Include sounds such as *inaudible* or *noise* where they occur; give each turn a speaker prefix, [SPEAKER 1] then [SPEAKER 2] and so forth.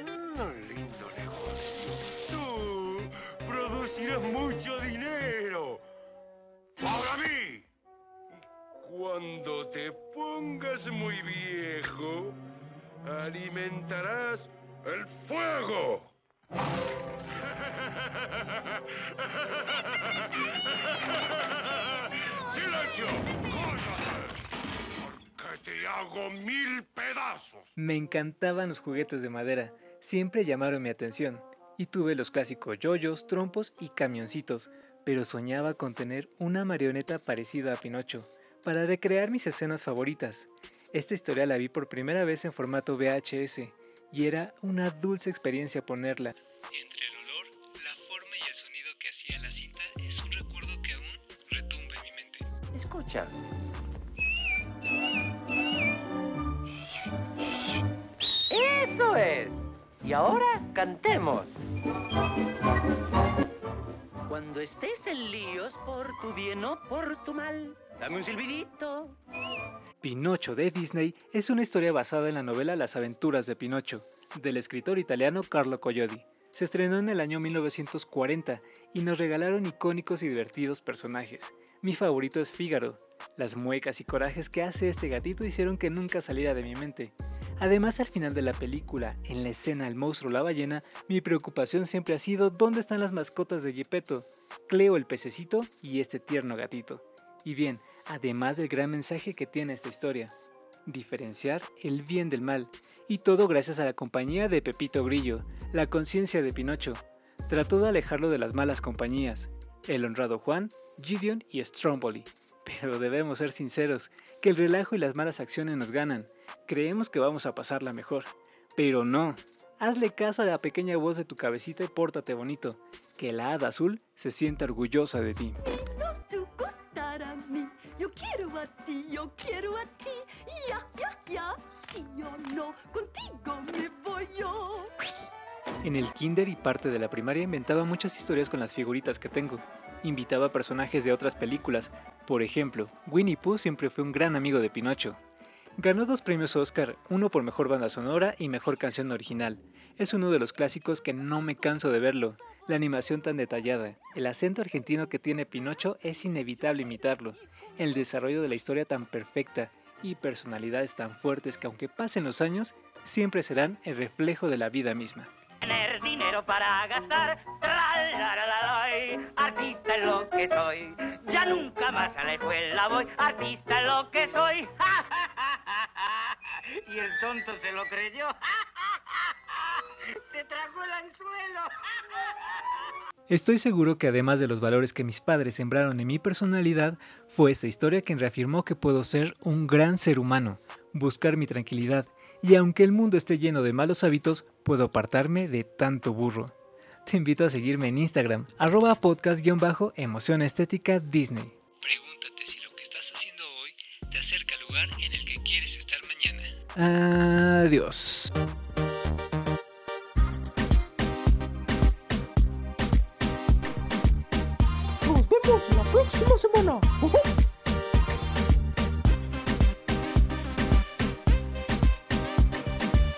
[SPEAKER 1] Un lindo negocio. Tú producirás mucho dinero. ¡Para mí! Cuando te pongas muy viejo, alimentarás el fuego. ¡Silencio! Te hago mil pedazos.
[SPEAKER 2] Me encantaban los juguetes de madera, siempre llamaron mi atención, y tuve los clásicos yoyos, trompos y camioncitos, pero soñaba con tener una marioneta parecida a Pinocho, para recrear mis escenas favoritas. Esta historia la vi por primera vez en formato VHS, y era una dulce experiencia ponerla. El sonido que hacía la cinta es un recuerdo que aún retumba en mi mente.
[SPEAKER 3] Escucha. Eso es. Y ahora cantemos. Cuando estés en líos por tu bien o por tu mal, dame un silbidito.
[SPEAKER 2] Pinocho de Disney es una historia basada en la novela Las aventuras de Pinocho, del escritor italiano Carlo Collodi. Se estrenó en el año 1940 y nos regalaron icónicos y divertidos personajes. Mi favorito es Fígaro. Las muecas y corajes que hace este gatito hicieron que nunca saliera de mi mente. Además, al final de la película, en la escena El monstruo la ballena, mi preocupación siempre ha sido dónde están las mascotas de Gepetto, Cleo el pececito y este tierno gatito. Y bien, además del gran mensaje que tiene esta historia, diferenciar el bien del mal, y todo gracias a la compañía de Pepito Grillo, la conciencia de Pinocho. Trató de alejarlo de las malas compañías, el honrado Juan, Gideon y Stromboli. Pero debemos ser sinceros, que el relajo y las malas acciones nos ganan. Creemos que vamos a pasarla mejor. Pero no. Hazle caso a la pequeña voz de tu cabecita y pórtate bonito, que la hada azul se sienta orgullosa de ti. En el kinder y parte de la primaria inventaba muchas historias con las figuritas que tengo. Invitaba personajes de otras películas. Por ejemplo, Winnie Pooh siempre fue un gran amigo de Pinocho. Ganó dos premios Oscar, uno por mejor banda sonora y mejor canción original. Es uno de los clásicos que no me canso de verlo. La animación tan detallada, el acento argentino que tiene Pinocho es inevitable imitarlo. El desarrollo de la historia tan perfecta y personalidades tan fuertes que aunque pasen los años, siempre serán el reflejo de la vida misma.
[SPEAKER 3] Tener dinero para gastar. Tralalalalalay. Artista es lo que soy. Ya nunca más a la escuela voy. Artista es lo que soy. *laughs* Y el tonto se lo creyó. *laughs* Se tragó el anzuelo. *laughs*
[SPEAKER 2] Estoy seguro que además de los valores que mis padres sembraron en mi personalidad, fue esta historia quien reafirmó que puedo ser un gran ser humano, buscar mi tranquilidad, y aunque el mundo esté lleno de malos hábitos, puedo apartarme de tanto burro. Te invito a seguirme en Instagram, arroba podcast-emoción estética Disney. Pregúntate si lo que estás haciendo hoy te acerca al lugar en el que quieres estar mañana. Adiós.
[SPEAKER 4] Nos vemos la próxima semana.